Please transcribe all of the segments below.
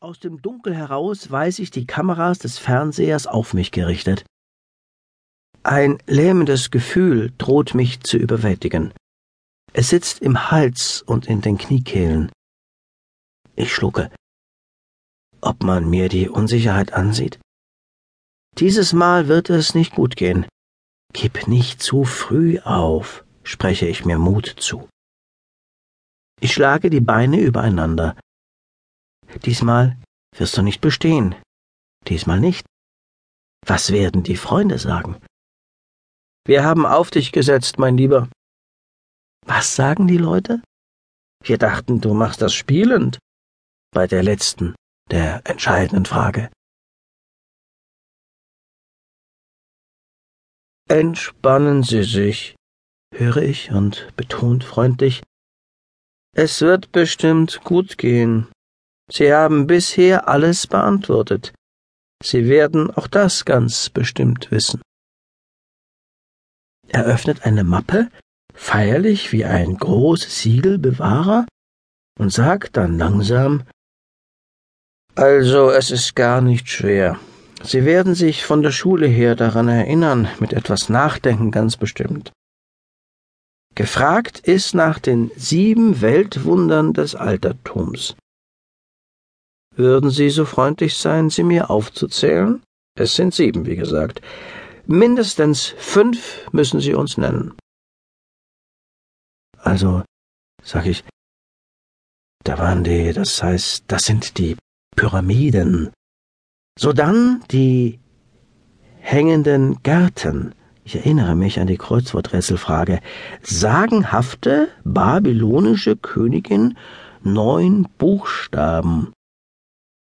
Aus dem Dunkel heraus weiß ich die Kameras des Fernsehers auf mich gerichtet. Ein lähmendes Gefühl droht mich zu überwältigen. Es sitzt im Hals und in den Kniekehlen. Ich schlucke. Ob man mir die Unsicherheit ansieht? Dieses Mal wird es nicht gut gehen. Gib nicht zu früh auf, spreche ich mir Mut zu. Ich schlage die Beine übereinander. Diesmal wirst du nicht bestehen. Diesmal nicht. Was werden die Freunde sagen? Wir haben auf dich gesetzt, mein Lieber. Was sagen die Leute? Wir dachten, du machst das spielend. Bei der letzten, der entscheidenden Frage. Entspannen Sie sich, höre ich und betont freundlich. Es wird bestimmt gut gehen. Sie haben bisher alles beantwortet. Sie werden auch das ganz bestimmt wissen. Er öffnet eine Mappe, feierlich wie ein großes Siegelbewahrer, und sagt dann langsam Also es ist gar nicht schwer. Sie werden sich von der Schule her daran erinnern, mit etwas Nachdenken ganz bestimmt. Gefragt ist nach den sieben Weltwundern des Altertums. Würden Sie so freundlich sein, sie mir aufzuzählen? Es sind sieben, wie gesagt. Mindestens fünf müssen Sie uns nennen. Also, sag ich, da waren die, das heißt, das sind die Pyramiden. Sodann die hängenden Gärten. Ich erinnere mich an die Kreuzworträtselfrage. Sagenhafte babylonische Königin, neun Buchstaben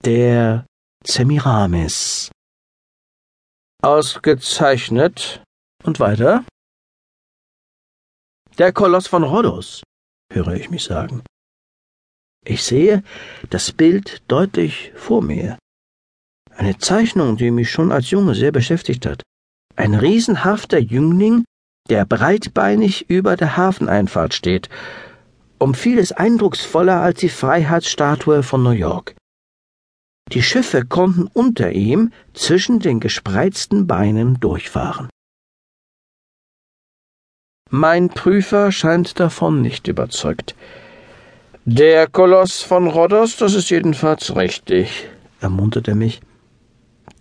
der Semiramis. Ausgezeichnet. Und weiter? Der Koloss von Rhodos, höre ich mich sagen. Ich sehe das Bild deutlich vor mir. Eine Zeichnung, die mich schon als Junge sehr beschäftigt hat. Ein riesenhafter Jüngling, der breitbeinig über der Hafeneinfahrt steht, um vieles eindrucksvoller als die Freiheitsstatue von New York. Die Schiffe konnten unter ihm zwischen den gespreizten Beinen durchfahren. Mein Prüfer scheint davon nicht überzeugt. Der Koloss von Rhodos, das ist jedenfalls richtig, ermunterte mich.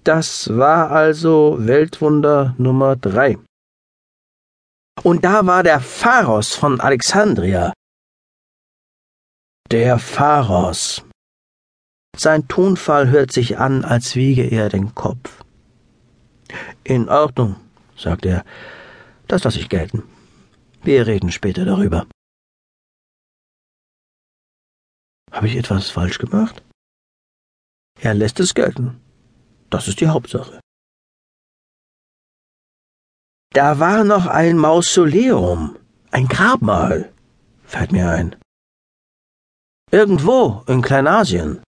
Das war also Weltwunder Nummer drei. Und da war der Pharos von Alexandria. Der Pharos, sein Tonfall hört sich an, als wiege er den Kopf. In Ordnung, sagt er, das lasse ich gelten. Wir reden später darüber. Habe ich etwas falsch gemacht? Er lässt es gelten. Das ist die Hauptsache. Da war noch ein Mausoleum, ein Grabmal, fällt mir ein. Irgendwo in Kleinasien.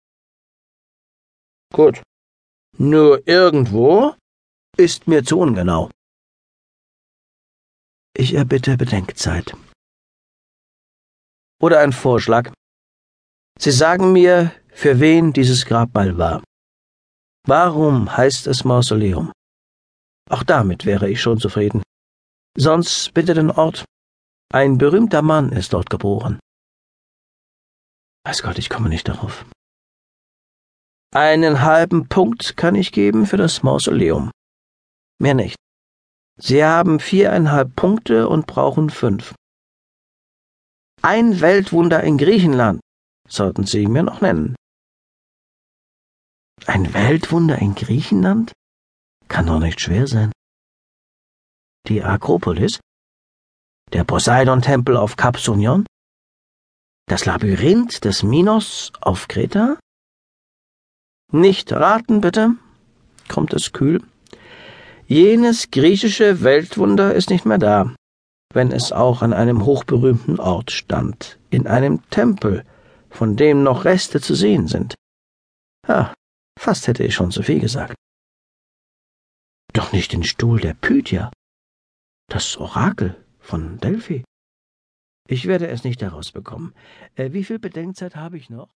Gut. Nur irgendwo ist mir zu ungenau. Ich erbitte Bedenkzeit. Oder ein Vorschlag. Sie sagen mir, für wen dieses Grabmal war. Warum heißt es Mausoleum? Auch damit wäre ich schon zufrieden. Sonst bitte den Ort. Ein berühmter Mann ist dort geboren. Weiß Gott, ich komme nicht darauf. Einen halben Punkt kann ich geben für das Mausoleum. Mehr nicht. Sie haben viereinhalb Punkte und brauchen fünf. Ein Weltwunder in Griechenland sollten Sie mir noch nennen. Ein Weltwunder in Griechenland? Kann doch nicht schwer sein. Die Akropolis? Der Poseidon-Tempel auf Kap Sunion? Das Labyrinth des Minos auf Kreta? Nicht raten, bitte, kommt es kühl. Jenes griechische Weltwunder ist nicht mehr da, wenn es auch an einem hochberühmten Ort stand, in einem Tempel, von dem noch Reste zu sehen sind. Ah, fast hätte ich schon zu viel gesagt. Doch nicht den Stuhl der Pythia, das Orakel von Delphi. Ich werde es nicht herausbekommen. Äh, wie viel Bedenkzeit habe ich noch?